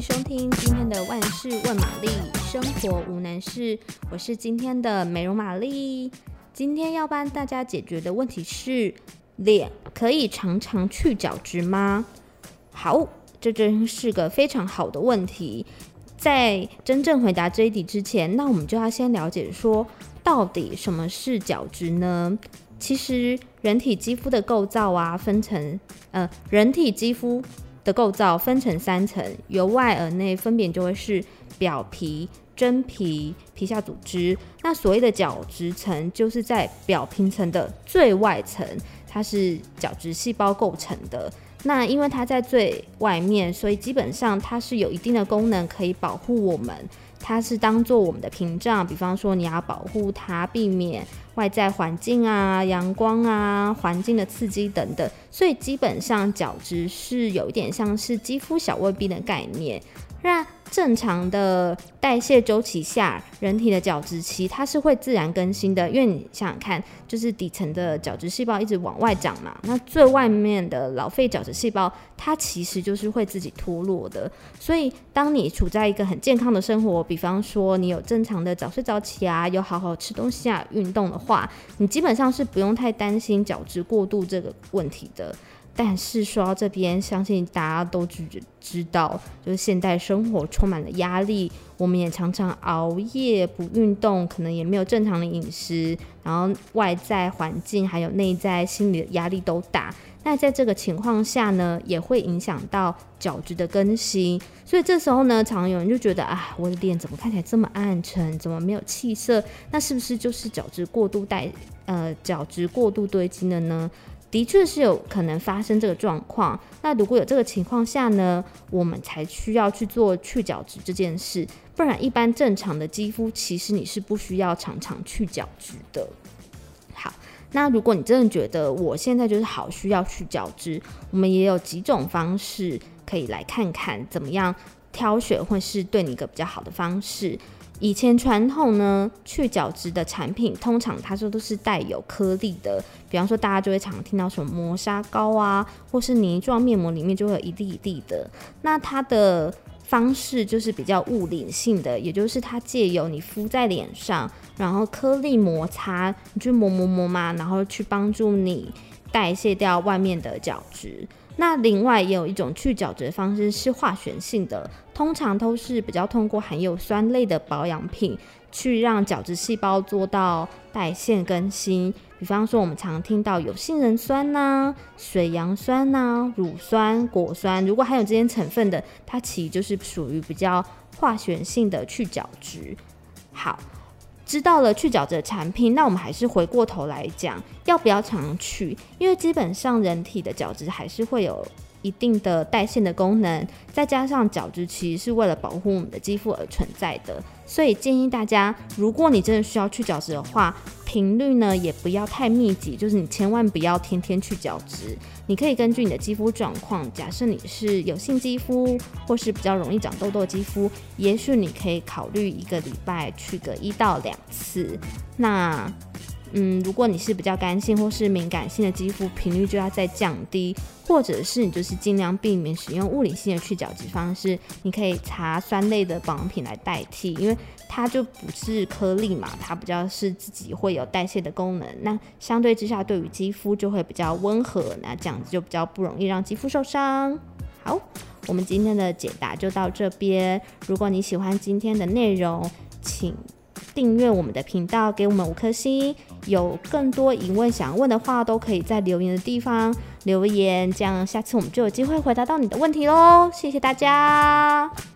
收听今天的万事问玛丽，生活无难事。我是今天的美容玛丽。今天要帮大家解决的问题是：脸可以常常去角质吗？好，这真是个非常好的问题。在真正回答这一题之前，那我们就要先了解说，到底什么是角质呢？其实，人体肌肤的构造啊，分成呃，人体肌肤。的构造分成三层，由外而内分别就会是表皮、真皮、皮下组织。那所谓的角质层，就是在表皮层的最外层，它是角质细胞构成的。那因为它在最外面，所以基本上它是有一定的功能，可以保护我们。它是当做我们的屏障，比方说你要保护它，避免外在环境啊、阳光啊、环境的刺激等等。所以基本上角质是有一点像是肌肤小卫兵的概念。那正常的代谢周期下，人体的角质期它是会自然更新的，因为你想想看，就是底层的角质细胞一直往外长嘛，那最外面的老废角质细胞，它其实就是会自己脱落的。所以，当你处在一个很健康的生活，比方说你有正常的早睡早起啊，有好好吃东西啊，运动的话，你基本上是不用太担心角质过度这个问题的。但是说到这边，相信大家都知知道，就是现代生活充满了压力，我们也常常熬夜不运动，可能也没有正常的饮食，然后外在环境还有内在心理的压力都大。那在这个情况下呢，也会影响到角质的更新。所以这时候呢，常常有人就觉得啊，我的脸怎么看起来这么暗沉，怎么没有气色？那是不是就是角质过度带呃角质过度堆积了呢？的确是有可能发生这个状况。那如果有这个情况下呢，我们才需要去做去角质这件事。不然，一般正常的肌肤，其实你是不需要常常去角质的。好，那如果你真的觉得我现在就是好需要去角质，我们也有几种方式可以来看看，怎么样挑选会是对你一个比较好的方式。以前传统呢，去角质的产品，通常它说都是带有颗粒的，比方说大家就会常听到什么磨砂膏啊，或是泥状面膜里面就会有一粒一粒的。那它的方式就是比较物理性的，也就是它借由你敷在脸上，然后颗粒摩擦，你去磨磨磨嘛，然后去帮助你代谢掉外面的角质。那另外也有一种去角质的方式是化学性的，通常都是比较通过含有酸类的保养品去让角质细胞做到代谢更新。比方说我们常听到有杏仁酸呐、水杨酸呐、乳酸、果酸，如果含有这些成分的，它其实就是属于比较化学性的去角质。好。知道了去角质的产品，那我们还是回过头来讲，要不要常去？因为基本上人体的角质还是会有一定的代谢的功能，再加上角质其实是为了保护我们的肌肤而存在的，所以建议大家，如果你真的需要去角质的话，频率呢也不要太密集，就是你千万不要天天去角质。你可以根据你的肌肤状况，假设你是油性肌肤，或是比较容易长痘痘肌肤，也许你可以考虑一个礼拜去个一到两次。那嗯，如果你是比较干性或是敏感性的肌肤，频率就要再降低，或者是你就是尽量避免使用物理性的去角质方式，你可以擦酸类的保养品来代替，因为它就不是颗粒嘛，它比较是自己会有代谢的功能，那相对之下对于肌肤就会比较温和，那这样子就比较不容易让肌肤受伤。好，我们今天的解答就到这边，如果你喜欢今天的内容，请。订阅我们的频道，给我们五颗星。有更多疑问想问的话，都可以在留言的地方留言，这样下次我们就有机会回答到你的问题喽。谢谢大家。